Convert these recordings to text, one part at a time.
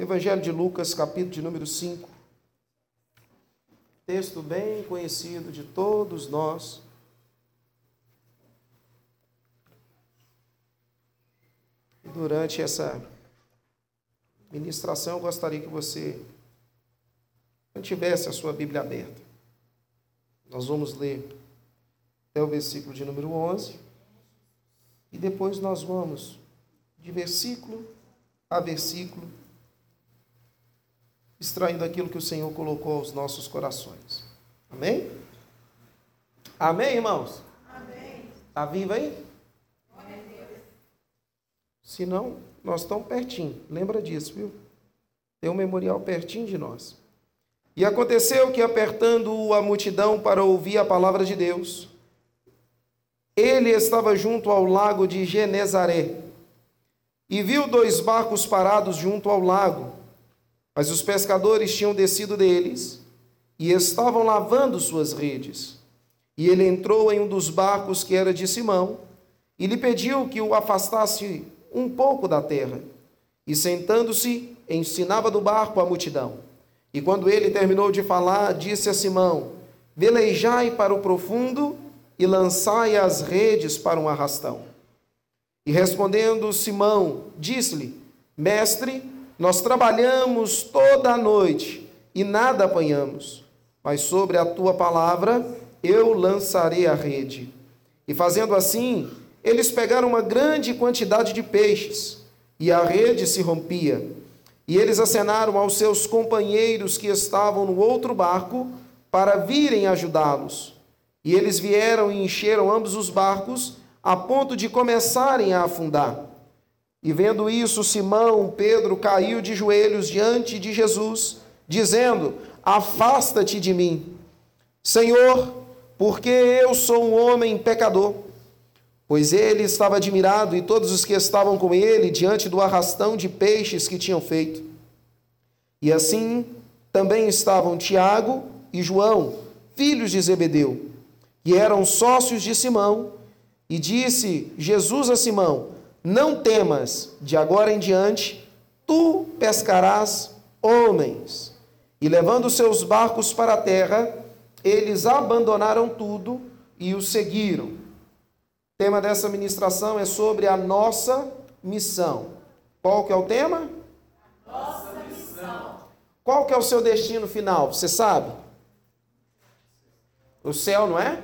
Evangelho de Lucas, capítulo de número 5. Texto bem conhecido de todos nós. Durante essa ministração, eu gostaria que você mantivesse a sua Bíblia aberta. Nós vamos ler até o versículo de número 11 e depois nós vamos de versículo a versículo extraindo aquilo que o Senhor colocou aos nossos corações. Amém? Amém, irmãos? Amém. Está vivo aí? Se não, nós estamos pertinho. Lembra disso, viu? Tem um memorial pertinho de nós. E aconteceu que, apertando a multidão para ouvir a palavra de Deus, ele estava junto ao lago de Genezaré e viu dois barcos parados junto ao lago, mas os pescadores tinham descido deles e estavam lavando suas redes. E ele entrou em um dos barcos que era de Simão e lhe pediu que o afastasse um pouco da terra. E sentando-se, ensinava do barco a multidão. E quando ele terminou de falar, disse a Simão: Velejai para o profundo e lançai as redes para um arrastão. E respondendo Simão, disse-lhe: Mestre, nós trabalhamos toda a noite e nada apanhamos, mas sobre a tua palavra eu lançarei a rede. E fazendo assim, eles pegaram uma grande quantidade de peixes, e a rede se rompia. E eles acenaram aos seus companheiros que estavam no outro barco para virem ajudá-los. E eles vieram e encheram ambos os barcos, a ponto de começarem a afundar. E vendo isso, Simão, Pedro, caiu de joelhos diante de Jesus, dizendo: Afasta-te de mim, Senhor, porque eu sou um homem pecador. Pois ele estava admirado e todos os que estavam com ele diante do arrastão de peixes que tinham feito. E assim também estavam Tiago e João, filhos de Zebedeu, que eram sócios de Simão. E disse Jesus a Simão: Não temas, de agora em diante tu pescarás homens. E levando seus barcos para a terra, eles abandonaram tudo e o seguiram tema dessa ministração é sobre a nossa missão. Qual que é o tema? Nossa missão. Qual que é o seu destino final? Você sabe? O céu, não é?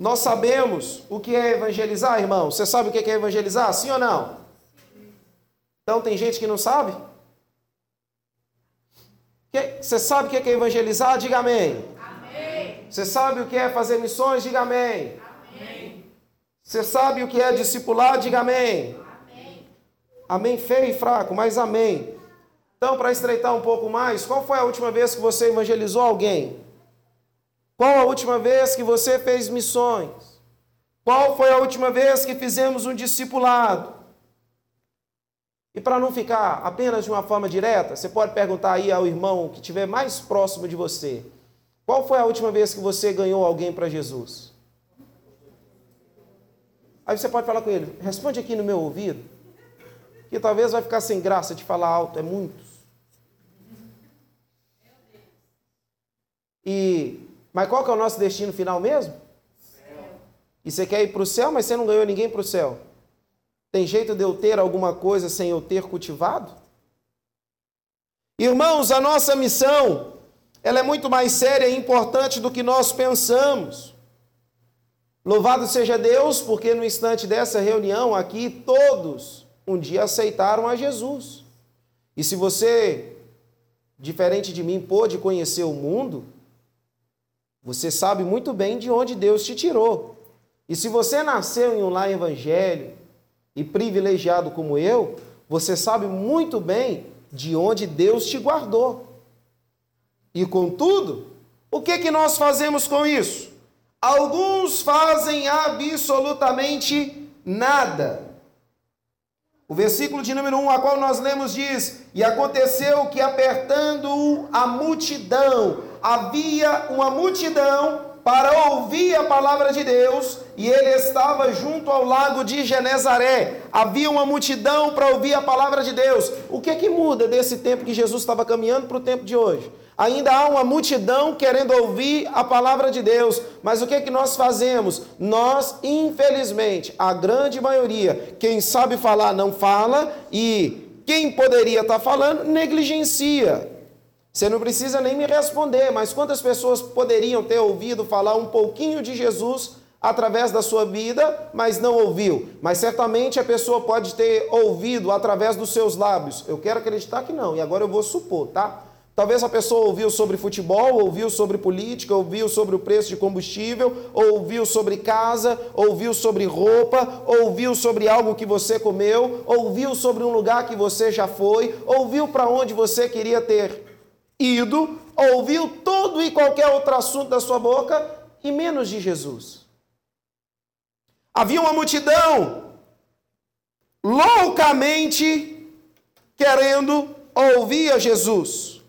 Nós sabemos o que é evangelizar, irmão. Você sabe o que é evangelizar? Sim ou não? Então tem gente que não sabe? Você sabe o que é evangelizar? Diga amém. Amém. Você sabe o que é fazer missões? Diga amém. Você sabe o que é discipular? Diga amém. Amém, amém feio e fraco, mas amém. Então, para estreitar um pouco mais, qual foi a última vez que você evangelizou alguém? Qual a última vez que você fez missões? Qual foi a última vez que fizemos um discipulado? E para não ficar apenas de uma forma direta, você pode perguntar aí ao irmão que estiver mais próximo de você: qual foi a última vez que você ganhou alguém para Jesus? Aí você pode falar com ele, responde aqui no meu ouvido, que talvez vai ficar sem graça de falar alto, é muitos. E, mas qual que é o nosso destino final mesmo? Céu. E você quer ir para o céu, mas você não ganhou ninguém para o céu. Tem jeito de eu ter alguma coisa sem eu ter cultivado? Irmãos, a nossa missão, ela é muito mais séria e importante do que nós pensamos. Louvado seja Deus, porque no instante dessa reunião aqui, todos um dia aceitaram a Jesus. E se você, diferente de mim, pôde conhecer o mundo, você sabe muito bem de onde Deus te tirou. E se você nasceu em um lar evangélico e privilegiado como eu, você sabe muito bem de onde Deus te guardou. E contudo, o que, que nós fazemos com isso? Alguns fazem absolutamente nada. O versículo de número 1, a qual nós lemos, diz: E aconteceu que, apertando a multidão, havia uma multidão para ouvir a palavra de Deus e ele estava junto ao lago de Genezaré. Havia uma multidão para ouvir a palavra de Deus. O que é que muda desse tempo que Jesus estava caminhando para o tempo de hoje? Ainda há uma multidão querendo ouvir a palavra de Deus, mas o que é que nós fazemos? Nós, infelizmente, a grande maioria, quem sabe falar não fala e quem poderia estar falando negligencia. Você não precisa nem me responder, mas quantas pessoas poderiam ter ouvido falar um pouquinho de Jesus através da sua vida, mas não ouviu? Mas certamente a pessoa pode ter ouvido através dos seus lábios. Eu quero acreditar que não, e agora eu vou supor, tá? Talvez a pessoa ouviu sobre futebol, ouviu sobre política, ouviu sobre o preço de combustível, ouviu sobre casa, ouviu sobre roupa, ouviu sobre algo que você comeu, ouviu sobre um lugar que você já foi, ouviu para onde você queria ter ido, ouviu todo e qualquer outro assunto da sua boca e menos de Jesus. Havia uma multidão loucamente querendo ouvir a Jesus.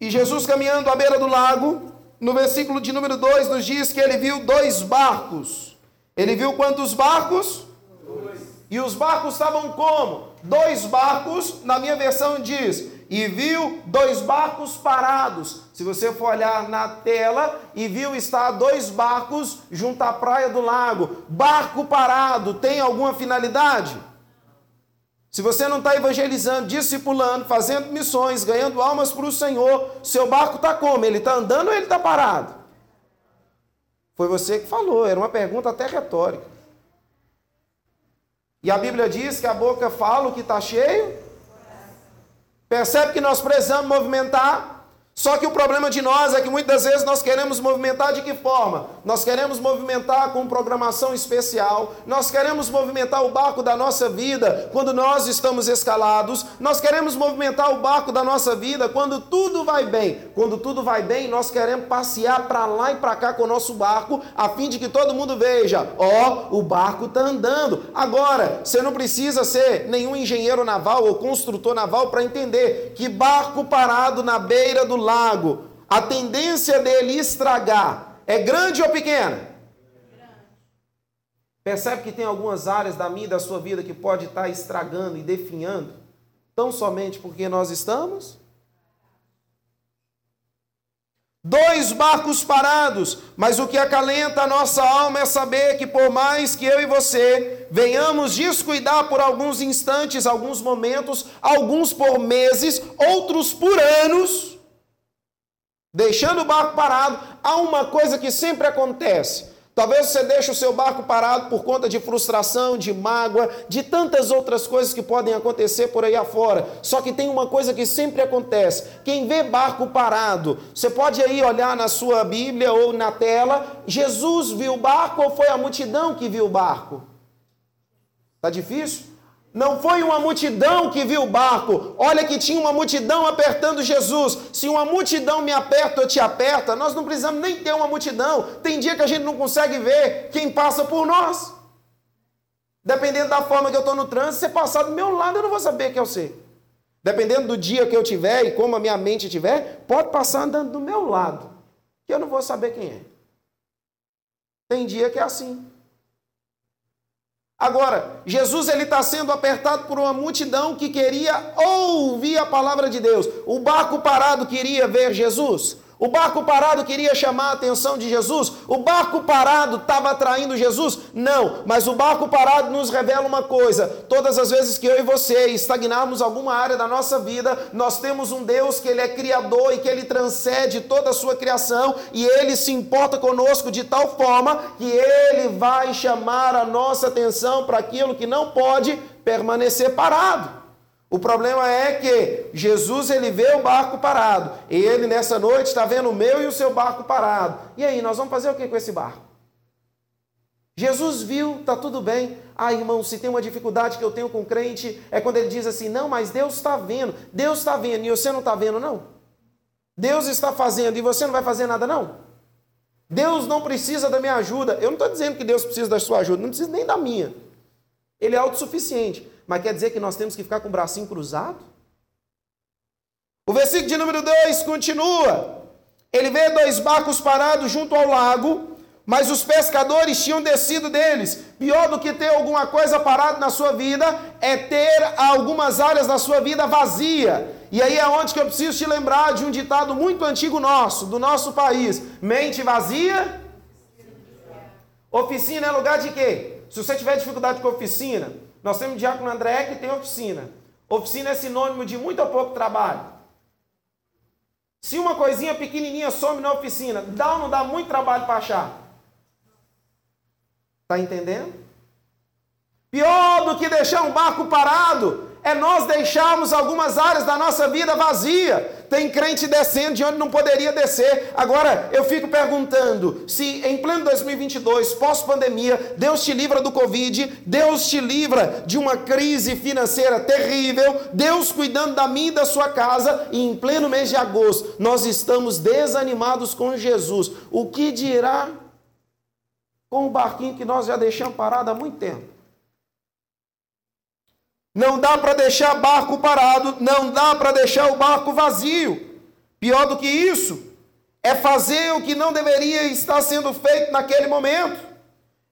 E Jesus caminhando à beira do lago, no versículo de número 2 nos diz que ele viu dois barcos. Ele viu quantos barcos? Dois. E os barcos estavam como? Dois barcos, na minha versão diz, e viu dois barcos parados. Se você for olhar na tela e viu estar dois barcos junto à praia do lago, barco parado, tem alguma finalidade? Se você não está evangelizando, discipulando, fazendo missões, ganhando almas para o Senhor, seu barco está como? Ele está andando ou ele está parado? Foi você que falou, era uma pergunta até retórica. E a Bíblia diz que a boca fala o que está cheio Percebe que nós precisamos movimentar só que o problema de nós é que muitas vezes nós queremos movimentar de que forma? Nós queremos movimentar com programação especial, nós queremos movimentar o barco da nossa vida quando nós estamos escalados, nós queremos movimentar o barco da nossa vida quando tudo vai bem. Quando tudo vai bem, nós queremos passear para lá e para cá com o nosso barco, a fim de que todo mundo veja: ó, oh, o barco está andando. Agora, você não precisa ser nenhum engenheiro naval ou construtor naval para entender que barco parado na beira do lago, a tendência dele estragar é grande ou pequena? Percebe que tem algumas áreas da minha e da sua vida que pode estar estragando e definhando, tão somente porque nós estamos? Dois barcos parados, mas o que acalenta a nossa alma é saber que, por mais que eu e você venhamos descuidar por alguns instantes, alguns momentos, alguns por meses, outros por anos, deixando o barco parado, há uma coisa que sempre acontece. Talvez você deixe o seu barco parado por conta de frustração, de mágoa, de tantas outras coisas que podem acontecer por aí afora. Só que tem uma coisa que sempre acontece. Quem vê barco parado, você pode aí olhar na sua Bíblia ou na tela, Jesus viu o barco ou foi a multidão que viu o barco? Tá difícil? Não foi uma multidão que viu o barco. Olha que tinha uma multidão apertando Jesus. Se uma multidão me aperta ou te aperta, nós não precisamos nem ter uma multidão. Tem dia que a gente não consegue ver quem passa por nós. Dependendo da forma que eu estou no trânsito, você passar do meu lado, eu não vou saber que é você. Dependendo do dia que eu tiver e como a minha mente tiver, pode passar andando do meu lado, que eu não vou saber quem é. Tem dia que é assim. Agora, Jesus ele está sendo apertado por uma multidão que queria ouvir a palavra de Deus. O barco parado queria ver Jesus. O barco parado queria chamar a atenção de Jesus? O barco parado estava atraindo Jesus? Não, mas o barco parado nos revela uma coisa: todas as vezes que eu e você estagnarmos alguma área da nossa vida, nós temos um Deus que Ele é criador e que Ele transcende toda a sua criação e Ele se importa conosco de tal forma que Ele vai chamar a nossa atenção para aquilo que não pode permanecer parado. O problema é que Jesus ele vê o barco parado. E ele nessa noite está vendo o meu e o seu barco parado. E aí, nós vamos fazer o que com esse barco? Jesus viu, tá tudo bem. Ah, irmão, se tem uma dificuldade que eu tenho com crente, é quando ele diz assim: não, mas Deus está vendo. Deus está vendo e você não está vendo, não? Deus está fazendo e você não vai fazer nada, não? Deus não precisa da minha ajuda. Eu não estou dizendo que Deus precisa da sua ajuda, não precisa nem da minha. Ele é autossuficiente. Mas quer dizer que nós temos que ficar com o bracinho cruzado? O versículo de número 2 continua. Ele vê dois barcos parados junto ao lago, mas os pescadores tinham descido deles. Pior do que ter alguma coisa parada na sua vida é ter algumas áreas da sua vida vazia. E aí é onde que eu preciso te lembrar de um ditado muito antigo nosso, do nosso país. Mente vazia. Oficina é lugar de quê? Se você tiver dificuldade com oficina, nós temos o Diácono André que tem oficina. Oficina é sinônimo de muito ou pouco trabalho. Se uma coisinha pequenininha some na oficina, dá ou não dá muito trabalho para achar? Está entendendo? Pior do que deixar um barco parado é nós deixarmos algumas áreas da nossa vida vazia. Tem crente descendo de onde não poderia descer. Agora, eu fico perguntando: se em pleno 2022, pós-pandemia, Deus te livra do Covid, Deus te livra de uma crise financeira terrível, Deus cuidando da minha e da sua casa, e em pleno mês de agosto, nós estamos desanimados com Jesus, o que dirá com o barquinho que nós já deixamos parado há muito tempo? Não dá para deixar barco parado, não dá para deixar o barco vazio. Pior do que isso, é fazer o que não deveria estar sendo feito naquele momento.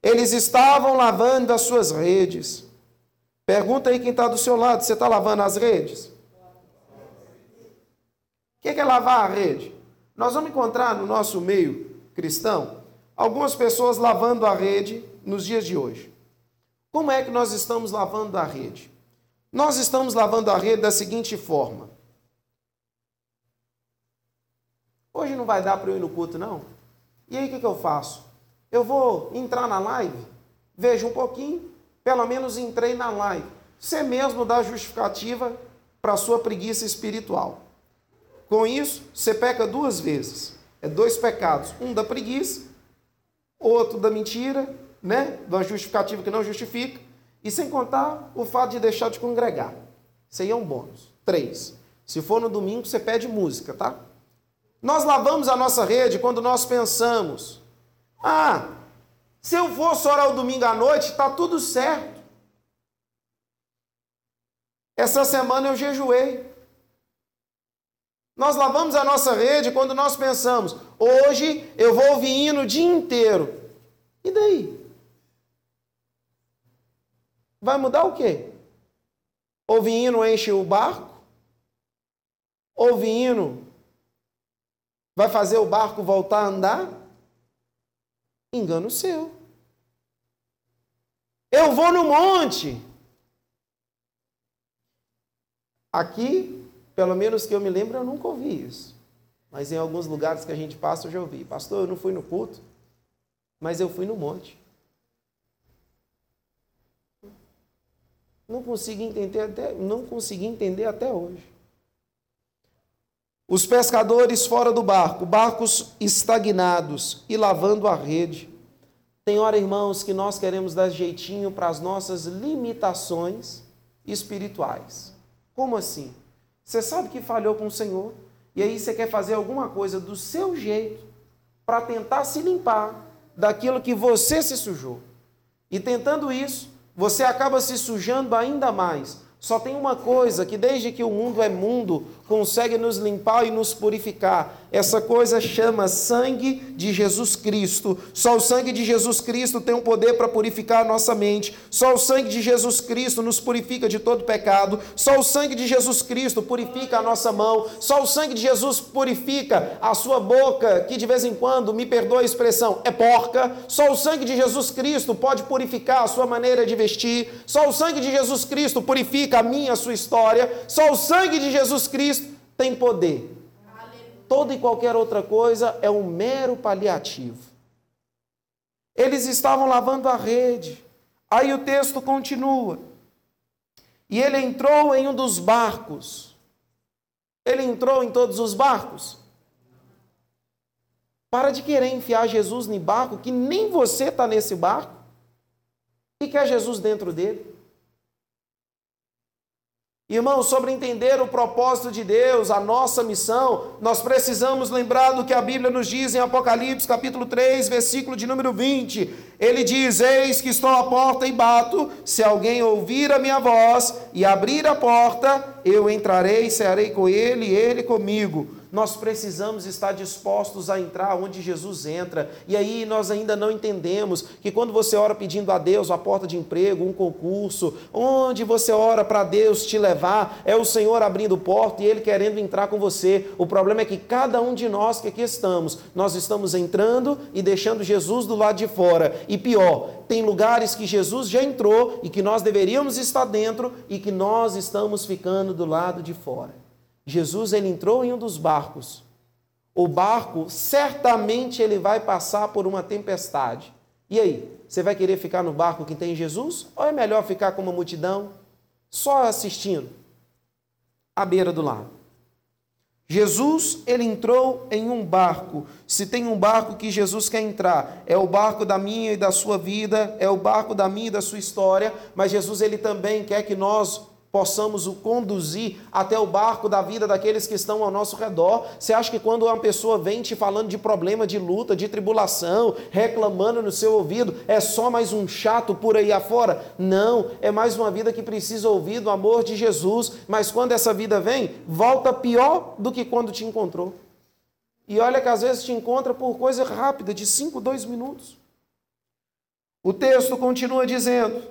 Eles estavam lavando as suas redes. Pergunta aí quem está do seu lado: você está lavando as redes? O que é lavar a rede? Nós vamos encontrar no nosso meio cristão algumas pessoas lavando a rede nos dias de hoje. Como é que nós estamos lavando a rede? Nós estamos lavando a rede da seguinte forma. Hoje não vai dar para eu ir no culto, não? E aí o que, que eu faço? Eu vou entrar na live, vejo um pouquinho, pelo menos entrei na live. Você mesmo dá justificativa para a sua preguiça espiritual. Com isso, você peca duas vezes. É dois pecados. Um da preguiça, outro da mentira, né? Da justificativa que não justifica. E sem contar o fato de deixar de congregar. Isso aí é um bônus. Três. Se for no domingo, você pede música, tá? Nós lavamos a nossa rede quando nós pensamos: ah, se eu fosse orar o domingo à noite, está tudo certo. Essa semana eu jejuei. Nós lavamos a nossa rede quando nós pensamos: hoje eu vou ouvir hino o dia inteiro. E daí? Vai mudar o quê? O vinho enche o barco? O vinho vai fazer o barco voltar a andar? Engano seu. Eu vou no monte. Aqui, pelo menos que eu me lembro, eu nunca ouvi isso. Mas em alguns lugares que a gente passa, eu já ouvi. Pastor, eu não fui no culto, mas eu fui no monte. Não consegui entender até, não consegui entender até hoje. Os pescadores fora do barco, barcos estagnados e lavando a rede. Tem hora, irmãos, que nós queremos dar jeitinho para as nossas limitações espirituais. Como assim? Você sabe que falhou com o Senhor e aí você quer fazer alguma coisa do seu jeito para tentar se limpar daquilo que você se sujou. E tentando isso, você acaba se sujando ainda mais. Só tem uma coisa que, desde que o mundo é mundo, consegue nos limpar e nos purificar. Essa coisa chama sangue de Jesus Cristo. Só o sangue de Jesus Cristo tem o um poder para purificar a nossa mente. Só o sangue de Jesus Cristo nos purifica de todo pecado. Só o sangue de Jesus Cristo purifica a nossa mão. Só o sangue de Jesus purifica a sua boca, que de vez em quando, me perdoa a expressão, é porca. Só o sangue de Jesus Cristo pode purificar a sua maneira de vestir. Só o sangue de Jesus Cristo purifica a minha, a sua história. Só o sangue de Jesus Cristo tem poder. Toda e qualquer outra coisa é um mero paliativo. Eles estavam lavando a rede. Aí o texto continua. E ele entrou em um dos barcos. Ele entrou em todos os barcos. Para de querer enfiar Jesus em barco, que nem você está nesse barco. E quer Jesus dentro dele. Irmãos, sobre entender o propósito de Deus, a nossa missão, nós precisamos lembrar do que a Bíblia nos diz em Apocalipse, capítulo 3, versículo de número 20. Ele diz: Eis que estou à porta e bato, se alguém ouvir a minha voz e abrir a porta, eu entrarei e cearei com ele e ele comigo. Nós precisamos estar dispostos a entrar onde Jesus entra. E aí nós ainda não entendemos que quando você ora pedindo a Deus a porta de emprego, um concurso, onde você ora para Deus te levar, é o Senhor abrindo porta e Ele querendo entrar com você. O problema é que cada um de nós que aqui estamos, nós estamos entrando e deixando Jesus do lado de fora. E pior, tem lugares que Jesus já entrou e que nós deveríamos estar dentro e que nós estamos ficando do lado de fora. Jesus ele entrou em um dos barcos. O barco certamente ele vai passar por uma tempestade. E aí, você vai querer ficar no barco que tem Jesus ou é melhor ficar com uma multidão só assistindo à beira do lago? Jesus, ele entrou em um barco. Se tem um barco que Jesus quer entrar, é o barco da minha e da sua vida, é o barco da minha e da sua história, mas Jesus ele também quer que nós possamos o conduzir até o barco da vida daqueles que estão ao nosso redor. Você acha que quando uma pessoa vem te falando de problema, de luta, de tribulação, reclamando no seu ouvido, é só mais um chato por aí afora? Não, é mais uma vida que precisa ouvir do amor de Jesus, mas quando essa vida vem, volta pior do que quando te encontrou. E olha que às vezes te encontra por coisa rápida, de 5, 2 minutos. O texto continua dizendo: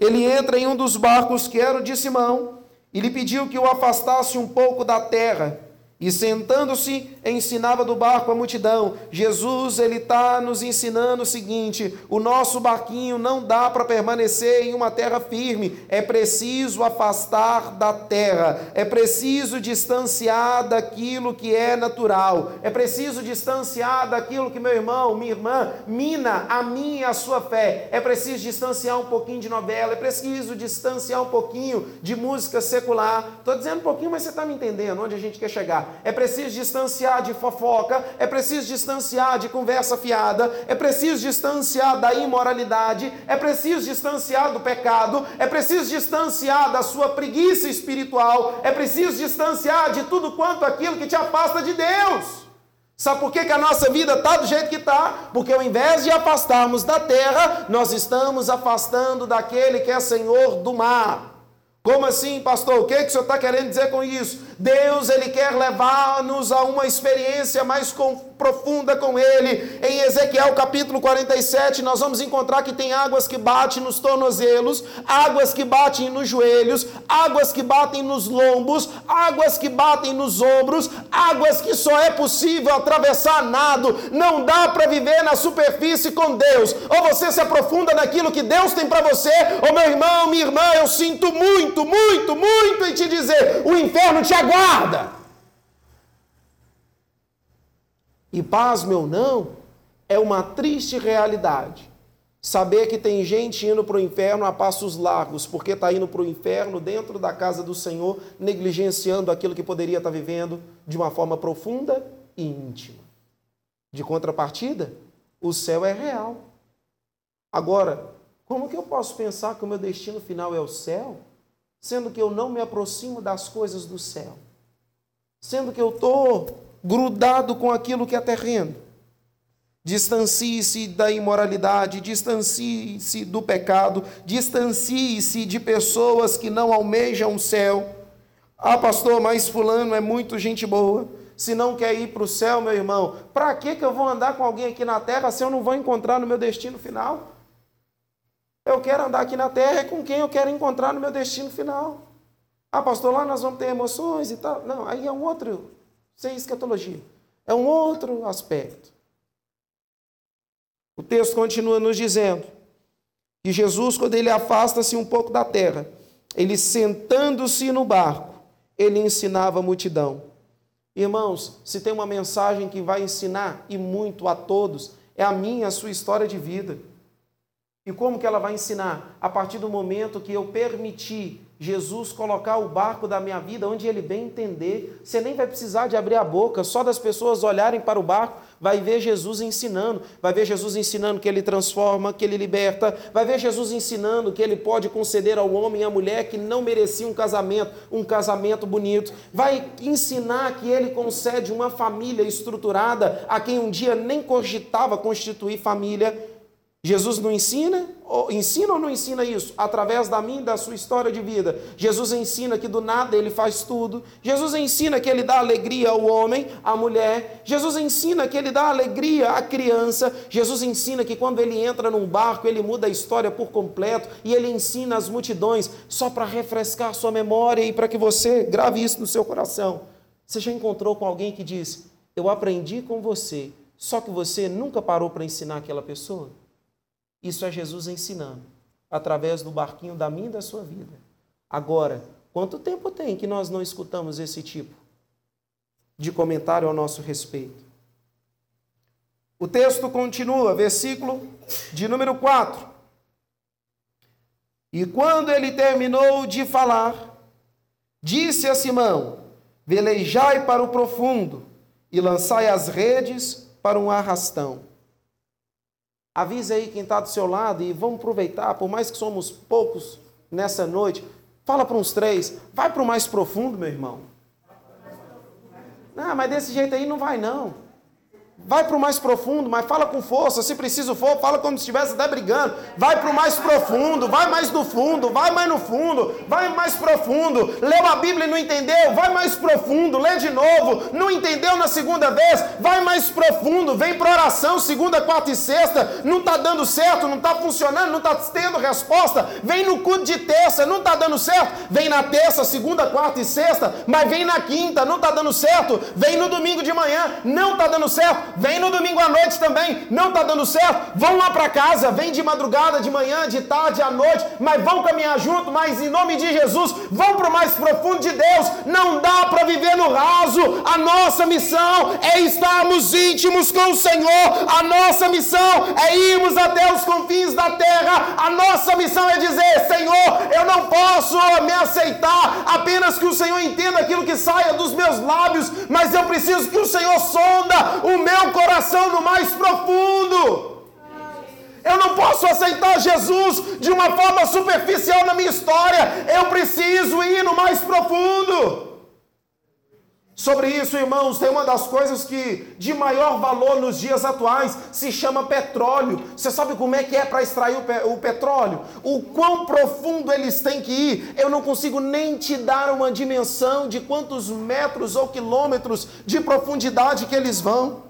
ele entra em um dos barcos que era o de Simão e lhe pediu que o afastasse um pouco da terra. E sentando-se, ensinava do barco a multidão. Jesus, ele está nos ensinando o seguinte: o nosso barquinho não dá para permanecer em uma terra firme, é preciso afastar da terra, é preciso distanciar daquilo que é natural, é preciso distanciar daquilo que meu irmão, minha irmã, mina a minha e a sua fé, é preciso distanciar um pouquinho de novela, é preciso distanciar um pouquinho de música secular. Estou dizendo um pouquinho, mas você está me entendendo onde a gente quer chegar é preciso distanciar de fofoca, é preciso distanciar de conversa fiada, é preciso distanciar da imoralidade, é preciso distanciar do pecado, é preciso distanciar da sua preguiça espiritual, é preciso distanciar de tudo quanto aquilo que te afasta de Deus. Sabe por que, que a nossa vida está do jeito que está? Porque ao invés de afastarmos da terra, nós estamos afastando daquele que é Senhor do mar. Como assim, pastor? O que, que o senhor está querendo dizer com isso? Deus, Ele quer levar-nos a uma experiência mais profunda com Ele. Em Ezequiel capítulo 47, nós vamos encontrar que tem águas que batem nos tornozelos, águas que batem nos joelhos, águas que batem nos lombos, águas que batem nos ombros, águas que só é possível atravessar nado. Não dá para viver na superfície com Deus. Ou você se aprofunda naquilo que Deus tem para você, ou meu irmão, minha irmã, eu sinto muito, muito, muito em te dizer: o inferno te aguarda guarda. E pasme ou não, é uma triste realidade. Saber que tem gente indo para o inferno a passos largos, porque está indo para o inferno dentro da casa do Senhor, negligenciando aquilo que poderia estar tá vivendo de uma forma profunda e íntima. De contrapartida, o céu é real. Agora, como que eu posso pensar que o meu destino final é o céu sendo que eu não me aproximo das coisas do céu, sendo que eu estou grudado com aquilo que é terreno. Distancie-se da imoralidade, distancie-se do pecado, distancie-se de pessoas que não almejam o céu. Ah, pastor, mas Fulano é muito gente boa. Se não quer ir para o céu, meu irmão, para que, que eu vou andar com alguém aqui na terra se eu não vou encontrar no meu destino final? Eu quero andar aqui na terra é com quem eu quero encontrar no meu destino final. Ah, pastor, lá nós vamos ter emoções e tal. Não, aí é um outro, sem escatologia. É um outro aspecto. O texto continua nos dizendo que Jesus, quando ele afasta-se um pouco da terra, ele sentando-se no barco, ele ensinava a multidão. Irmãos, se tem uma mensagem que vai ensinar e muito a todos, é a minha, a sua história de vida. E como que ela vai ensinar? A partir do momento que eu permitir Jesus colocar o barco da minha vida onde ele bem entender, você nem vai precisar de abrir a boca, só das pessoas olharem para o barco, vai ver Jesus ensinando, vai ver Jesus ensinando que ele transforma, que ele liberta, vai ver Jesus ensinando que ele pode conceder ao homem e à mulher que não merecia um casamento, um casamento bonito, vai ensinar que ele concede uma família estruturada a quem um dia nem cogitava constituir família Jesus não ensina? Ou, ensina ou não ensina isso? Através da e da sua história de vida. Jesus ensina que do nada ele faz tudo. Jesus ensina que ele dá alegria ao homem, à mulher. Jesus ensina que ele dá alegria à criança. Jesus ensina que quando ele entra num barco, ele muda a história por completo. E ele ensina as multidões só para refrescar sua memória e para que você grave isso no seu coração. Você já encontrou com alguém que diz: Eu aprendi com você, só que você nunca parou para ensinar aquela pessoa? Isso é Jesus ensinando, através do barquinho da minha e da sua vida. Agora, quanto tempo tem que nós não escutamos esse tipo de comentário ao nosso respeito? O texto continua, versículo de número 4. E quando ele terminou de falar, disse a Simão: Velejai para o profundo e lançai as redes para um arrastão. Avise aí quem está do seu lado e vamos aproveitar, por mais que somos poucos nessa noite. Fala para uns três, vai para o mais profundo, meu irmão. Não, mas desse jeito aí não vai não. Vai para o mais profundo, mas fala com força. Se preciso for, fala como se estivesse até brigando. Vai para o mais profundo, vai mais no fundo, vai mais no fundo, vai mais profundo. Leu a Bíblia e não entendeu? Vai mais profundo, lê de novo. Não entendeu na segunda vez? Vai mais profundo. Vem para oração, segunda, quarta e sexta. Não está dando certo, não está funcionando, não está tendo resposta. Vem no culto de terça, não está dando certo. Vem na terça, segunda, quarta e sexta, mas vem na quinta, não está dando certo. Vem no domingo de manhã, não está dando certo vem no domingo à noite também, não está dando certo, vão lá para casa, vem de madrugada, de manhã, de tarde, à noite, mas vão caminhar junto, mas em nome de Jesus, vão para o mais profundo de Deus, não dá para viver no raso, a nossa missão é estarmos íntimos com o Senhor, a nossa missão é irmos até os confins da terra, a nossa missão é dizer, Senhor, eu não posso me aceitar apenas que o Senhor entenda aquilo que saia dos meus lábios, mas eu preciso que o Senhor sonda o meu meu coração no mais profundo. Eu não posso aceitar Jesus de uma forma superficial na minha história. Eu preciso ir no mais profundo. Sobre isso, irmãos, tem uma das coisas que de maior valor nos dias atuais se chama petróleo. Você sabe como é que é para extrair o, pe o, petróleo? O quão profundo eles têm que ir? Eu não consigo nem te dar uma dimensão de quantos metros ou quilômetros de profundidade que eles vão.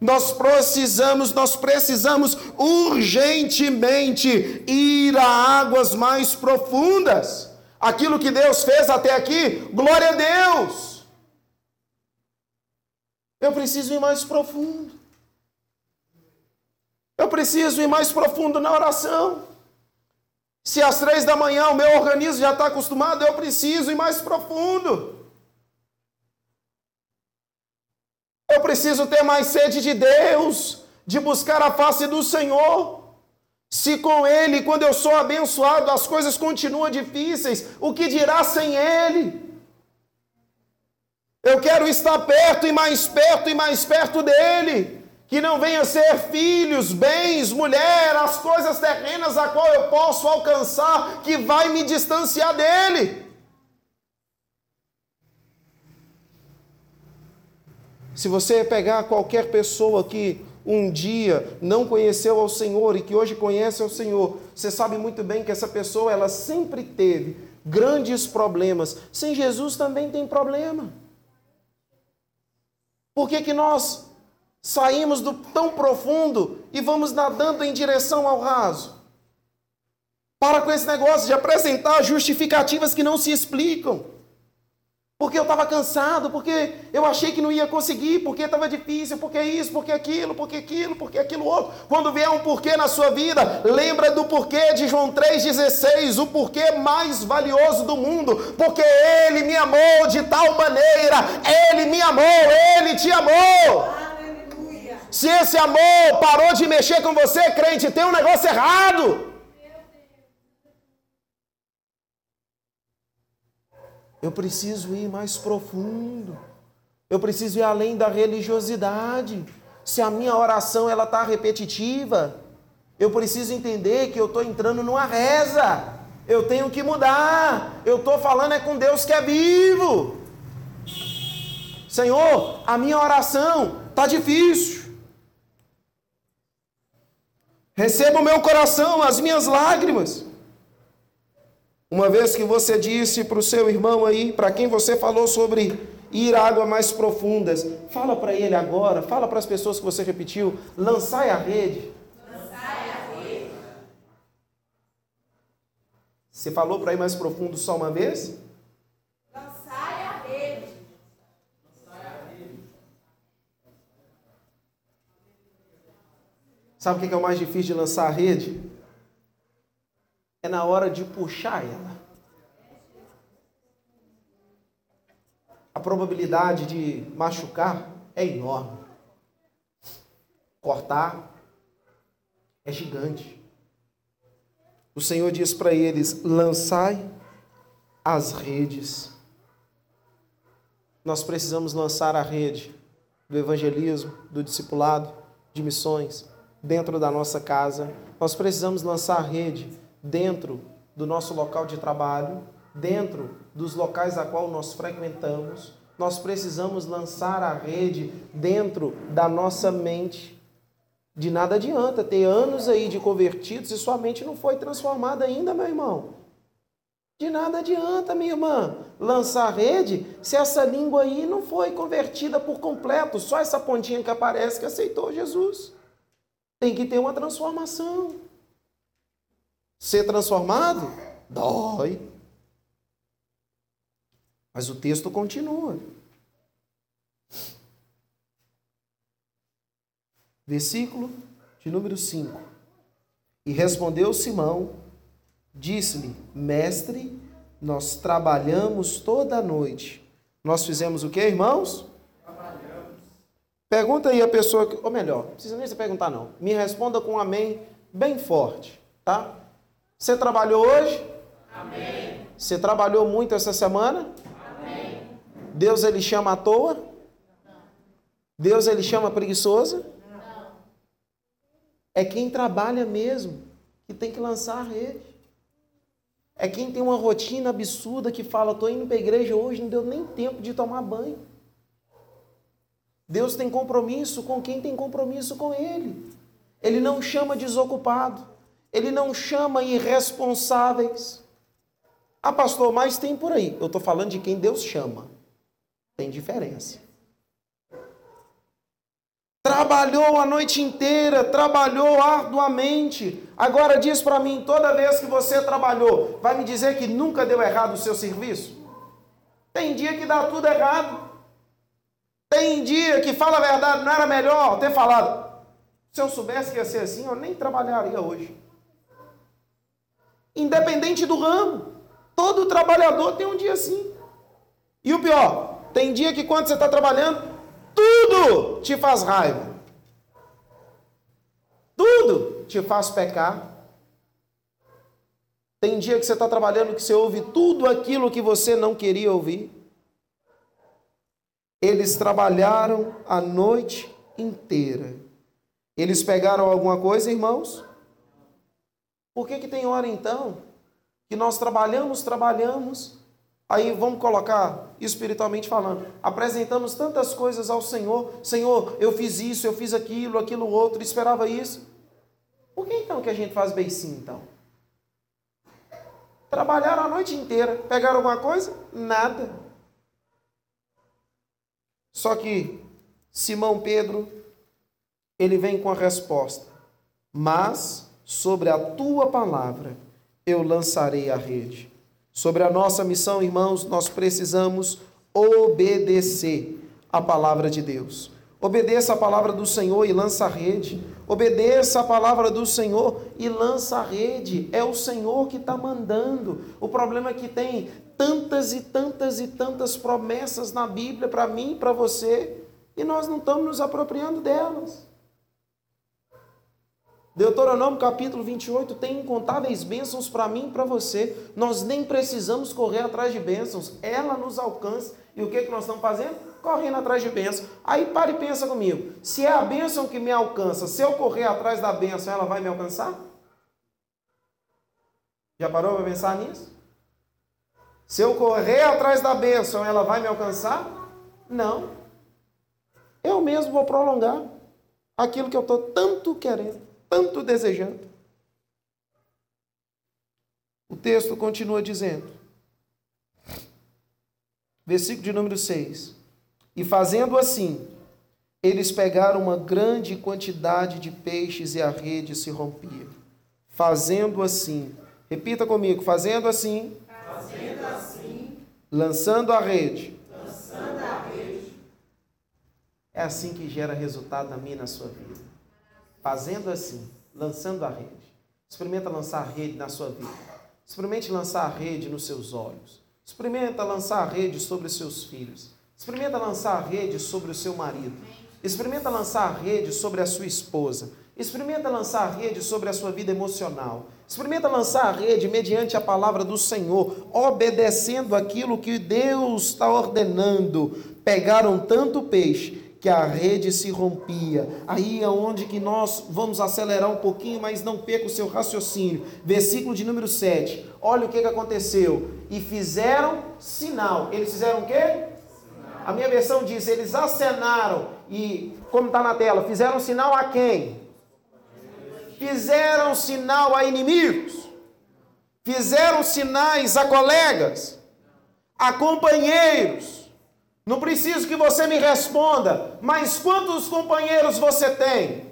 Nós precisamos, nós precisamos urgentemente ir a águas mais profundas. Aquilo que Deus fez até aqui, glória a Deus. Eu preciso ir mais profundo. Eu preciso ir mais profundo na oração. Se às três da manhã o meu organismo já está acostumado, eu preciso ir mais profundo. Eu preciso ter mais sede de Deus, de buscar a face do Senhor. Se com Ele, quando eu sou abençoado, as coisas continuam difíceis, o que dirá sem Ele? Eu quero estar perto e mais perto e mais perto dEle. Que não venha ser filhos, bens, mulher, as coisas terrenas a qual eu posso alcançar, que vai me distanciar dEle. Se você pegar qualquer pessoa que um dia não conheceu ao Senhor e que hoje conhece ao Senhor, você sabe muito bem que essa pessoa ela sempre teve grandes problemas. Sem Jesus também tem problema. Por que, que nós saímos do tão profundo e vamos nadando em direção ao raso? Para com esse negócio de apresentar justificativas que não se explicam porque eu estava cansado, porque eu achei que não ia conseguir, porque estava difícil, porque isso, porque aquilo, porque aquilo, porque aquilo outro. Quando vier um porquê na sua vida, lembra do porquê de João 3,16, o porquê mais valioso do mundo, porque Ele me amou de tal maneira, Ele me amou, Ele te amou. Aleluia. Se esse amor parou de mexer com você, crente, tem um negócio errado. Eu preciso ir mais profundo. Eu preciso ir além da religiosidade. Se a minha oração ela está repetitiva, eu preciso entender que eu estou entrando numa reza. Eu tenho que mudar. Eu estou falando é com Deus que é vivo. Senhor, a minha oração está difícil. Receba o meu coração, as minhas lágrimas. Uma vez que você disse para o seu irmão aí, para quem você falou sobre ir a águas mais profundas, fala para ele agora, fala para as pessoas que você repetiu, lançai a rede. Lançai a rede. Você falou para ir mais profundo só uma vez? Lançai a rede. Sabe o que é o mais difícil de lançar a rede? É na hora de puxar ela. A probabilidade de machucar é enorme. Cortar é gigante. O Senhor diz para eles: lançai as redes. Nós precisamos lançar a rede do evangelismo, do discipulado, de missões, dentro da nossa casa. Nós precisamos lançar a rede dentro do nosso local de trabalho, dentro dos locais a qual nós frequentamos. Nós precisamos lançar a rede dentro da nossa mente. De nada adianta ter anos aí de convertidos e sua mente não foi transformada ainda, meu irmão. De nada adianta, minha irmã, lançar a rede se essa língua aí não foi convertida por completo, só essa pontinha que aparece que aceitou Jesus. Tem que ter uma transformação. Ser transformado dói. Mas o texto continua. Versículo de número 5. E respondeu Simão, disse-lhe: Mestre, nós trabalhamos toda a noite. Nós fizemos o que, irmãos? Trabalhamos. Pergunta aí a pessoa, ou melhor, não precisa nem se perguntar não. Me responda com um amém bem forte, tá? Você trabalhou hoje? Amém. Você trabalhou muito essa semana? Amém. Deus ele chama à toa? Não. Deus ele chama preguiçoso? Não. É quem trabalha mesmo que tem que lançar a rede. É quem tem uma rotina absurda que fala: estou indo para a igreja hoje, não deu nem tempo de tomar banho. Deus tem compromisso com quem tem compromisso com Ele. Ele não chama desocupado. Ele não chama irresponsáveis. Ah, pastor, mas tem por aí. Eu estou falando de quem Deus chama. Tem diferença. Trabalhou a noite inteira, trabalhou arduamente. Agora diz para mim, toda vez que você trabalhou, vai me dizer que nunca deu errado o seu serviço? Tem dia que dá tudo errado. Tem dia que fala a verdade, não era melhor ter falado. Se eu soubesse que ia ser assim, eu nem trabalharia hoje independente do ramo. Todo trabalhador tem um dia assim. E o pior, tem dia que quando você está trabalhando, tudo te faz raiva. Tudo te faz pecar. Tem dia que você está trabalhando que você ouve tudo aquilo que você não queria ouvir. Eles trabalharam a noite inteira. Eles pegaram alguma coisa, irmãos? Por que, que tem hora então que nós trabalhamos, trabalhamos, aí vamos colocar espiritualmente falando, apresentamos tantas coisas ao Senhor, Senhor, eu fiz isso, eu fiz aquilo, aquilo outro, esperava isso. Por que então que a gente faz beicinho então? Trabalharam a noite inteira, pegaram alguma coisa? Nada. Só que Simão Pedro, ele vem com a resposta. Mas sobre a tua palavra eu lançarei a rede. Sobre a nossa missão, irmãos, nós precisamos obedecer a palavra de Deus. Obedeça a palavra do Senhor e lança a rede. Obedeça a palavra do Senhor e lança a rede. É o Senhor que está mandando. O problema é que tem tantas e tantas e tantas promessas na Bíblia para mim e para você e nós não estamos nos apropriando delas. Deuteronômio capítulo 28 tem incontáveis bênçãos para mim e para você. Nós nem precisamos correr atrás de bênçãos, ela nos alcança. E o que, que nós estamos fazendo? Correndo atrás de bênçãos. Aí para e pensa comigo: se é a bênção que me alcança, se eu correr atrás da bênção, ela vai me alcançar? Já parou para pensar nisso? Se eu correr atrás da bênção, ela vai me alcançar? Não. Eu mesmo vou prolongar aquilo que eu estou tanto querendo. Tanto desejando. O texto continua dizendo, versículo de número 6: E fazendo assim, eles pegaram uma grande quantidade de peixes e a rede se rompia. Fazendo assim, repita comigo, fazendo assim, fazendo assim, lançando a rede. Lançando a rede. É assim que gera resultado na minha e na sua vida. Fazendo assim, lançando a rede. Experimenta lançar a rede na sua vida. Experimente lançar a rede nos seus olhos. Experimenta lançar a rede sobre os seus filhos. Experimenta lançar a rede sobre o seu marido. Experimenta lançar a rede sobre a sua esposa. Experimenta lançar a rede sobre a sua vida emocional. Experimenta lançar a rede mediante a palavra do Senhor, obedecendo aquilo que Deus está ordenando. Pegaram tanto peixe que a rede se rompia. Aí é onde que nós vamos acelerar um pouquinho, mas não perca o seu raciocínio. Versículo de número 7. Olha o que, que aconteceu. E fizeram sinal. Eles fizeram o quê? A minha versão diz: eles acenaram e, como está na tela, fizeram sinal a quem? Fizeram sinal a inimigos, fizeram sinais a colegas, a companheiros. Não preciso que você me responda, mas quantos companheiros você tem?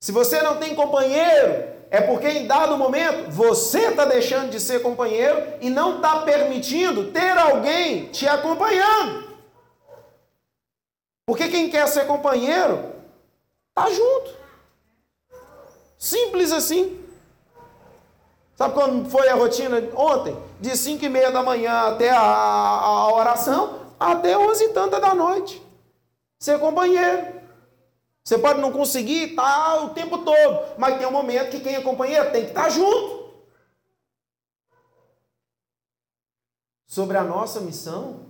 Se você não tem companheiro, é porque em dado momento você está deixando de ser companheiro e não está permitindo ter alguém te acompanhando. Porque quem quer ser companheiro, tá junto. Simples assim. Sabe quando foi a rotina ontem? De 5 e meia da manhã até a, a oração, até 11 e tanta da noite. Ser companheiro. Você pode não conseguir estar tá o tempo todo, mas tem um momento que quem é companheiro tem que estar junto. Sobre a nossa missão,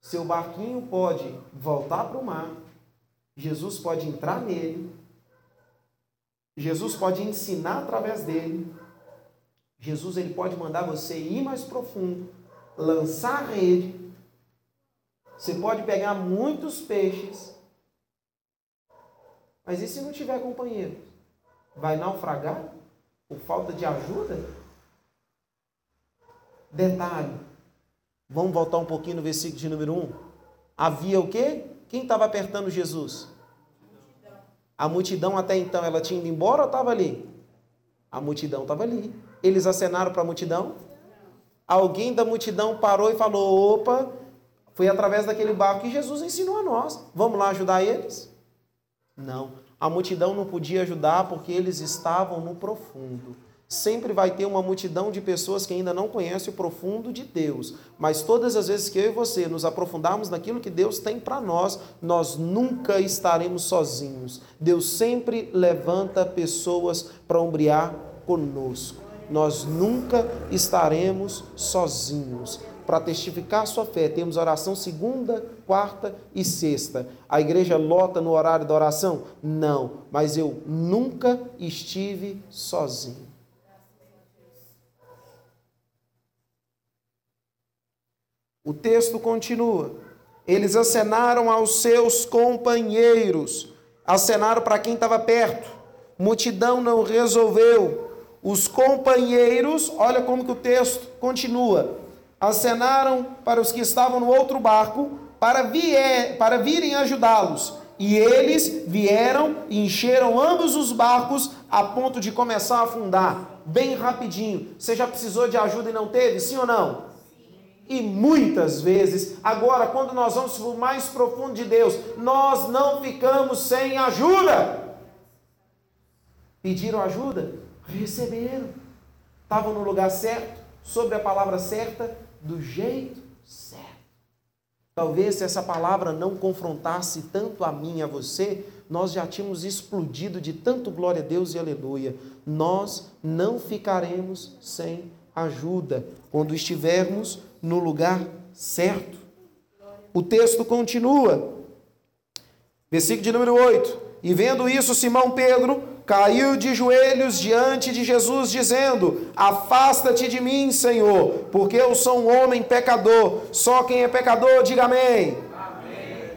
seu barquinho pode voltar para o mar, Jesus pode entrar nele, Jesus pode ensinar através dele, Jesus ele pode mandar você ir mais profundo, lançar a rede, você pode pegar muitos peixes, mas e se não tiver companheiro? Vai naufragar por falta de ajuda? Detalhe, Vamos voltar um pouquinho no versículo de número 1. Havia o quê? Quem estava apertando Jesus? A multidão até então, ela tinha ido embora ou estava ali? A multidão estava ali. Eles acenaram para a multidão? Alguém da multidão parou e falou: opa, foi através daquele barco que Jesus ensinou a nós. Vamos lá ajudar eles? Não. A multidão não podia ajudar porque eles estavam no profundo sempre vai ter uma multidão de pessoas que ainda não conhecem o profundo de Deus. Mas todas as vezes que eu e você nos aprofundarmos naquilo que Deus tem para nós, nós nunca estaremos sozinhos. Deus sempre levanta pessoas para ombrear conosco. Nós nunca estaremos sozinhos. Para testificar sua fé, temos oração segunda, quarta e sexta. A igreja lota no horário da oração? Não, mas eu nunca estive sozinho. O texto continua. Eles acenaram aos seus companheiros, acenaram para quem estava perto. Multidão não resolveu. Os companheiros, olha como que o texto continua. Acenaram para os que estavam no outro barco para, vier, para virem ajudá-los. E eles vieram e encheram ambos os barcos a ponto de começar a afundar. Bem rapidinho. Você já precisou de ajuda e não teve? Sim ou não? E muitas vezes, agora, quando nós vamos para o mais profundo de Deus, nós não ficamos sem ajuda. Pediram ajuda? Receberam. Estavam no lugar certo, sobre a palavra certa, do jeito certo. Talvez se essa palavra não confrontasse tanto a mim e a você, nós já tínhamos explodido de tanto glória a Deus e aleluia. Nós não ficaremos sem ajuda quando estivermos no lugar certo. O texto continua, versículo de número 8: E vendo isso, Simão Pedro caiu de joelhos diante de Jesus, dizendo: Afasta-te de mim, Senhor, porque eu sou um homem pecador. Só quem é pecador, diga amém. amém.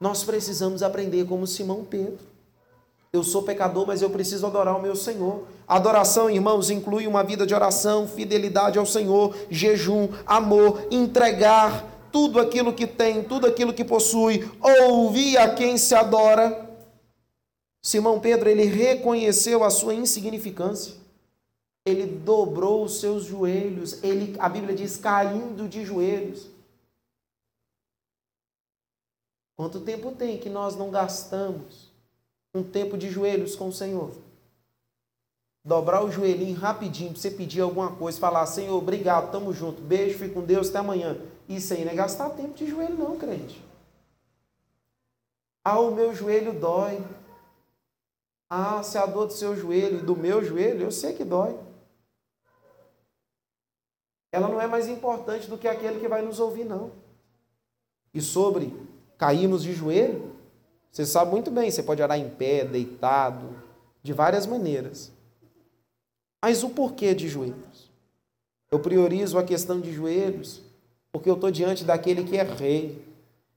Nós precisamos aprender como Simão Pedro. Eu sou pecador, mas eu preciso adorar o meu Senhor. Adoração, irmãos, inclui uma vida de oração, fidelidade ao Senhor, jejum, amor, entregar tudo aquilo que tem, tudo aquilo que possui, ouvir a quem se adora. Simão Pedro, ele reconheceu a sua insignificância. Ele dobrou os seus joelhos, ele, a Bíblia diz, caindo de joelhos. Quanto tempo tem que nós não gastamos um tempo de joelhos com o Senhor. Dobrar o joelhinho rapidinho para você pedir alguma coisa, falar, Senhor, obrigado, tamo junto, beijo, fique com Deus, até amanhã. Isso aí não é gastar tempo de joelho, não, crente. Ah, o meu joelho dói. Ah, se a dor do seu joelho e do meu joelho, eu sei que dói. Ela não é mais importante do que aquele que vai nos ouvir, não. E sobre cairmos de joelho, você sabe muito bem, você pode orar em pé, deitado, de várias maneiras. Mas o porquê de joelhos? Eu priorizo a questão de joelhos porque eu estou diante daquele que é rei.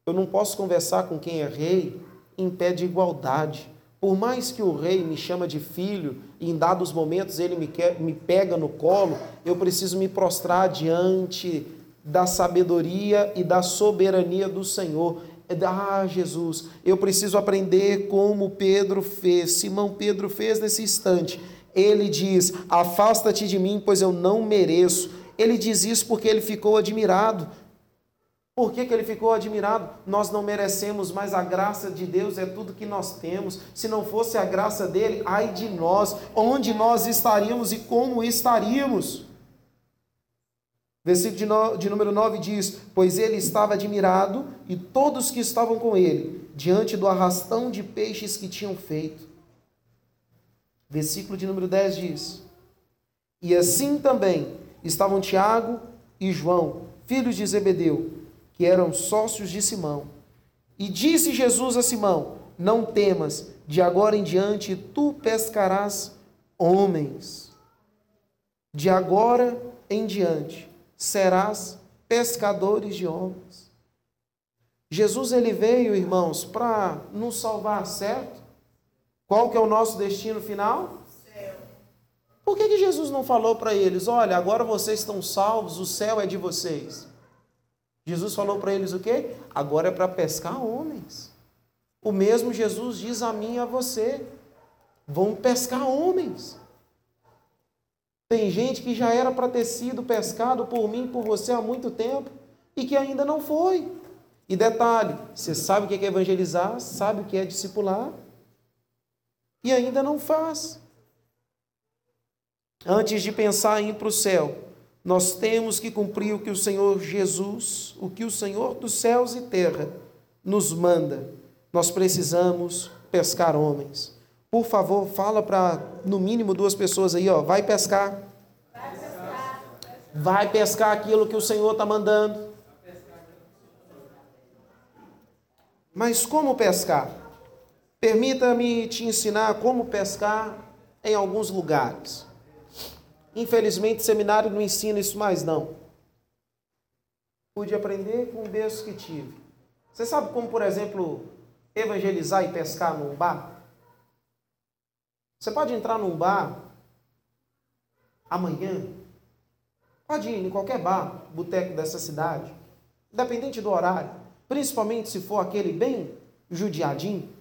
Eu não posso conversar com quem é rei em pé de igualdade. Por mais que o rei me chama de filho e em dados momentos ele me, quer, me pega no colo, eu preciso me prostrar diante da sabedoria e da soberania do Senhor. Ah, Jesus, eu preciso aprender como Pedro fez, Simão Pedro fez nesse instante. Ele diz: Afasta-te de mim, pois eu não mereço. Ele diz isso porque ele ficou admirado. Por que, que ele ficou admirado? Nós não merecemos, mas a graça de Deus é tudo que nós temos. Se não fosse a graça dele, ai de nós, onde nós estaríamos e como estaríamos. Versículo de, no, de número 9 diz: Pois ele estava admirado e todos que estavam com ele, diante do arrastão de peixes que tinham feito. Versículo de número 10 diz: E assim também estavam Tiago e João, filhos de Zebedeu, que eram sócios de Simão. E disse Jesus a Simão: Não temas, de agora em diante tu pescarás homens. De agora em diante serás pescadores de homens. Jesus ele veio, irmãos, para nos salvar, certo? Qual que é o nosso destino final? Por que, que Jesus não falou para eles, olha, agora vocês estão salvos, o céu é de vocês? Jesus falou para eles o quê? Agora é para pescar homens. O mesmo Jesus diz a mim e a você: vão pescar homens. Tem gente que já era para ter sido pescado por mim, por você há muito tempo e que ainda não foi. E detalhe, você sabe o que é evangelizar, sabe o que é discipular e ainda não faz. Antes de pensar em ir para o céu, nós temos que cumprir o que o Senhor Jesus, o que o Senhor dos céus e terra nos manda. Nós precisamos pescar homens. Por favor, fala para no mínimo duas pessoas aí, ó, vai pescar. Vai pescar, vai pescar aquilo que o Senhor está mandando. Mas como pescar? Permita-me te ensinar como pescar em alguns lugares. Infelizmente, seminário não ensina isso mais não. Pude aprender com o berço que tive. Você sabe como, por exemplo, evangelizar e pescar num bar? Você pode entrar num bar amanhã, pode ir em qualquer bar, boteco dessa cidade, independente do horário, principalmente se for aquele bem judiadinho.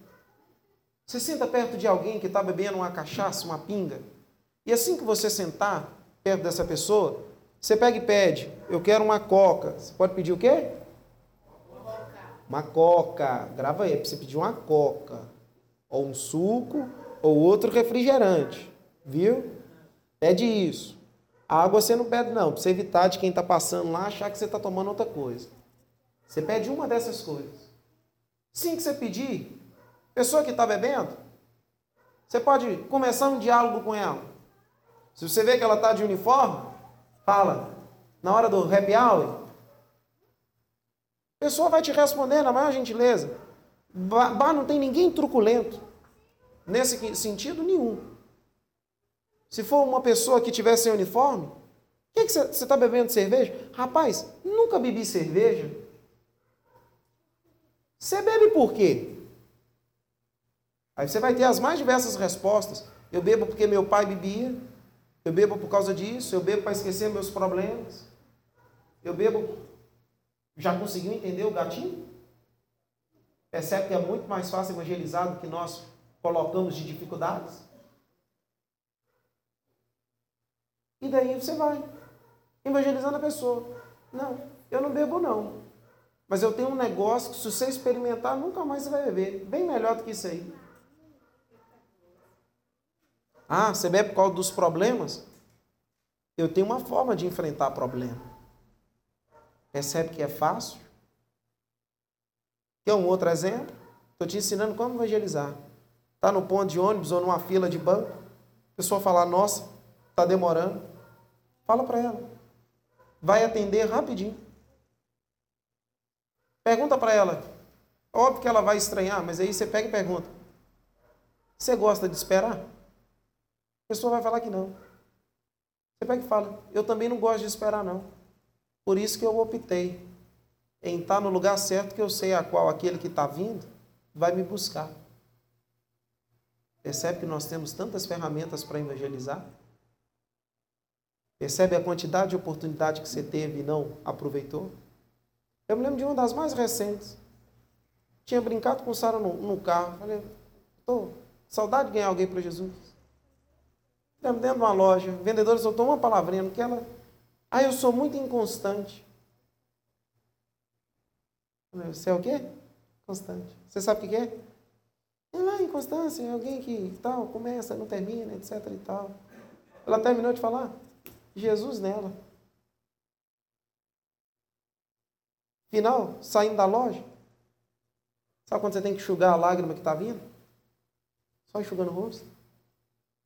Você senta perto de alguém que está bebendo uma cachaça, uma pinga, e assim que você sentar perto dessa pessoa, você pega e pede, eu quero uma coca. Você pode pedir o quê? Uma coca. Grava aí, você pedir uma coca. Ou um suco, ou outro refrigerante, viu? Pede isso. A água você não pede não, para você evitar de quem está passando lá achar que você está tomando outra coisa. Você pede uma dessas coisas. Sim que você pedir, pessoa que está bebendo, você pode começar um diálogo com ela. Se você vê que ela está de uniforme, fala. Na hora do happy hour, a pessoa vai te responder na maior gentileza. Bar não tem ninguém truculento. Nesse sentido, nenhum. Se for uma pessoa que tiver sem uniforme, o que, que você está bebendo cerveja? Rapaz, nunca bebi cerveja. Você bebe por quê? Aí você vai ter as mais diversas respostas. Eu bebo porque meu pai bebia. Eu bebo por causa disso. Eu bebo para esquecer meus problemas. Eu bebo. Já conseguiu entender o gatinho? Percebe que é muito mais fácil evangelizar do que nós colocamos de dificuldades? E daí você vai evangelizando a pessoa. Não, eu não bebo não. Mas eu tenho um negócio que se você experimentar, nunca mais você vai beber. Bem melhor do que isso aí. Ah, você bebe por causa dos problemas? Eu tenho uma forma de enfrentar problema. Percebe que é fácil? Quer um outro exemplo? Estou te ensinando como evangelizar. Está no ponto de ônibus ou numa fila de banco, a pessoa falar, nossa, está demorando. Fala para ela. Vai atender rapidinho. Pergunta para ela. Óbvio que ela vai estranhar, mas aí você pega e pergunta. Você gosta de esperar? Pessoa vai falar que não. Você pega e fala, eu também não gosto de esperar não. Por isso que eu optei em estar no lugar certo que eu sei a qual aquele que está vindo vai me buscar. Percebe que nós temos tantas ferramentas para evangelizar? Percebe a quantidade de oportunidade que você teve e não aproveitou? Eu me lembro de uma das mais recentes. Tinha brincado com Sara no, no, carro. Falei, tô saudade de ganhar alguém para Jesus. Dentro de uma loja, o vendedor soltou uma palavrinha que ela. Ah, eu sou muito inconstante. Você é o quê? Constante. Você sabe o que é? É lá, inconstância, é alguém que tal, começa, não termina, etc e tal. Ela terminou de falar. Jesus nela. Final, saindo da loja. Sabe quando você tem que enxugar a lágrima que está vindo? Só enxugando o rosto.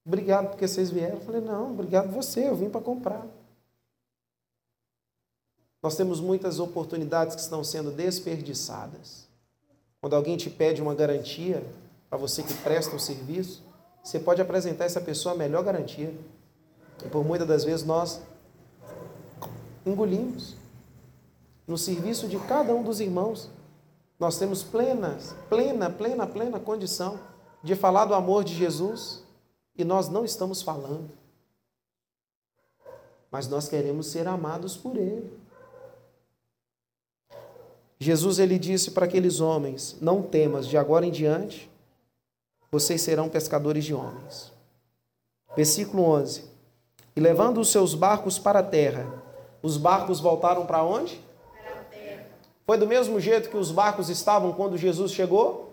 Obrigado porque vocês vieram. Eu falei, não, obrigado você, eu vim para comprar. Nós temos muitas oportunidades que estão sendo desperdiçadas. Quando alguém te pede uma garantia para você que presta o serviço, você pode apresentar essa pessoa a melhor garantia. E por muitas das vezes nós engolimos. No serviço de cada um dos irmãos, nós temos plena, plena, plena, plena condição de falar do amor de Jesus e nós não estamos falando. Mas nós queremos ser amados por Ele. Jesus ele disse para aqueles homens: Não temas, de agora em diante vocês serão pescadores de homens. Versículo 11. E levando os seus barcos para a terra, os barcos voltaram para onde? Para a terra. Foi do mesmo jeito que os barcos estavam quando Jesus chegou?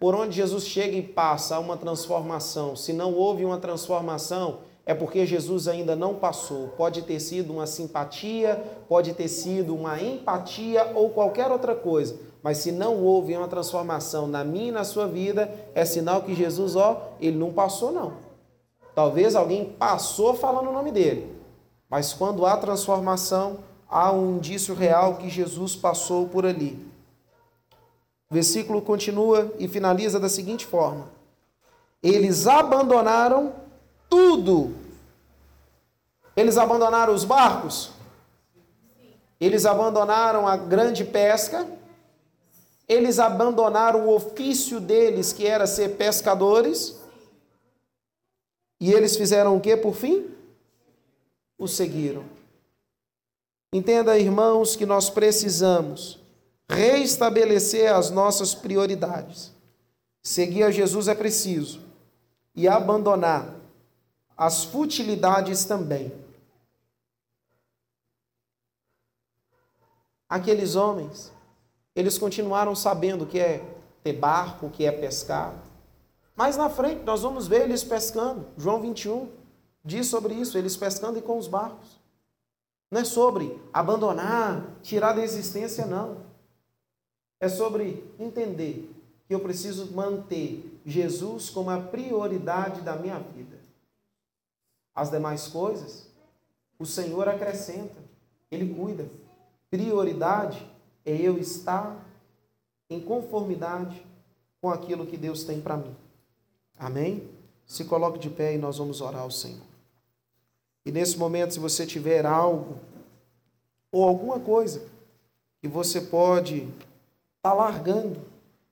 Por onde Jesus chega e passa uma transformação. Se não houve uma transformação, é porque Jesus ainda não passou. Pode ter sido uma simpatia, pode ter sido uma empatia ou qualquer outra coisa. Mas se não houve uma transformação na minha e na sua vida, é sinal que Jesus, ó, ele não passou não. Talvez alguém passou falando o nome dele, mas quando há transformação, há um indício real que Jesus passou por ali. O versículo continua e finaliza da seguinte forma: Eles abandonaram tudo. Eles abandonaram os barcos? Eles abandonaram a grande pesca? Eles abandonaram o ofício deles, que era ser pescadores? E eles fizeram o que por fim? O seguiram. Entenda, irmãos, que nós precisamos reestabelecer as nossas prioridades. Seguir a Jesus é preciso e abandonar as futilidades também. Aqueles homens, eles continuaram sabendo o que é ter barco, o que é pescar, mais na frente, nós vamos ver eles pescando. João 21 diz sobre isso, eles pescando e com os barcos. Não é sobre abandonar, tirar da existência, não. É sobre entender que eu preciso manter Jesus como a prioridade da minha vida. As demais coisas, o Senhor acrescenta, Ele cuida. Prioridade é eu estar em conformidade com aquilo que Deus tem para mim. Amém? Se coloque de pé e nós vamos orar ao Senhor. E nesse momento, se você tiver algo ou alguma coisa que você pode estar tá largando,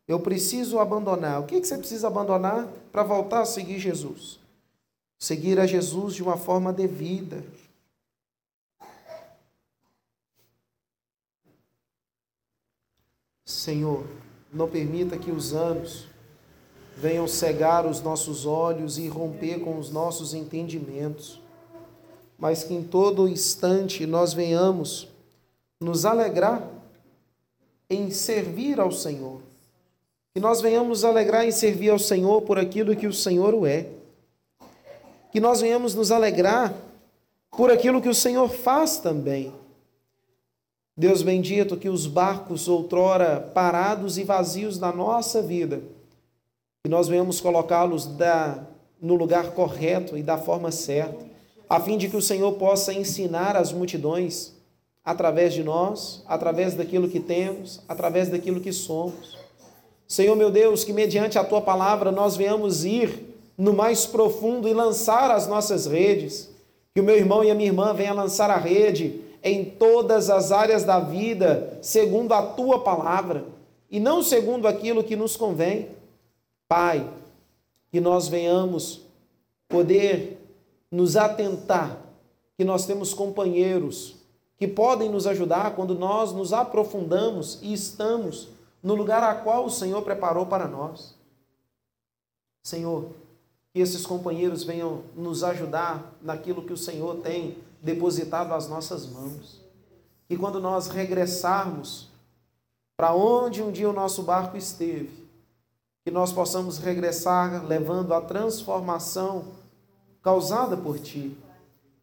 Eu preciso abandonar. O que, que você precisa abandonar para voltar a seguir Jesus? Seguir a Jesus de uma forma devida. Senhor, não permita que os anos venham cegar os nossos olhos e romper com os nossos entendimentos, mas que em todo instante nós venhamos nos alegrar em servir ao Senhor. Que nós venhamos alegrar em servir ao Senhor por aquilo que o Senhor o é. Que nós venhamos nos alegrar por aquilo que o Senhor faz também. Deus bendito, que os barcos outrora parados e vazios da nossa vida, que nós venhamos colocá-los no lugar correto e da forma certa, a fim de que o Senhor possa ensinar as multidões através de nós, através daquilo que temos, através daquilo que somos. Senhor meu Deus, que mediante a tua palavra nós venhamos ir no mais profundo e lançar as nossas redes, que o meu irmão e a minha irmã venham lançar a rede em todas as áreas da vida, segundo a tua palavra, e não segundo aquilo que nos convém. Pai, que nós venhamos poder nos atentar, que nós temos companheiros que podem nos ajudar quando nós nos aprofundamos e estamos no lugar a qual o Senhor preparou para nós. Senhor, que esses companheiros venham nos ajudar naquilo que o Senhor tem depositado às nossas mãos. Que quando nós regressarmos para onde um dia o nosso barco esteve, que nós possamos regressar levando a transformação causada por Ti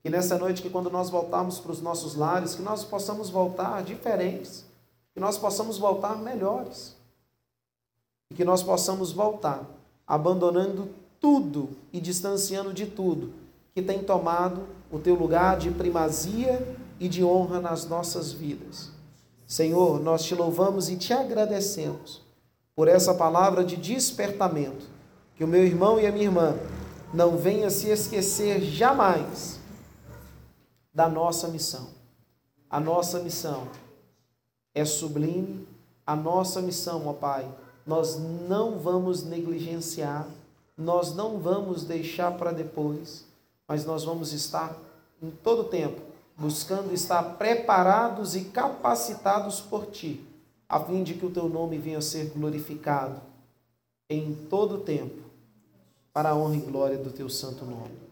que nessa noite, que quando nós voltarmos para os nossos lares, que nós possamos voltar diferentes, que nós possamos voltar melhores. E que nós possamos voltar abandonando tudo e distanciando de tudo que tem tomado o teu lugar de primazia e de honra nas nossas vidas. Senhor, nós te louvamos e te agradecemos por essa palavra de despertamento. Que o meu irmão e a minha irmã não venha se esquecer jamais da nossa missão. A nossa missão é sublime, a nossa missão, ó Pai, nós não vamos negligenciar, nós não vamos deixar para depois, mas nós vamos estar em todo tempo buscando estar preparados e capacitados por Ti, a fim de que o Teu nome venha a ser glorificado em todo tempo, para a honra e glória do Teu santo nome.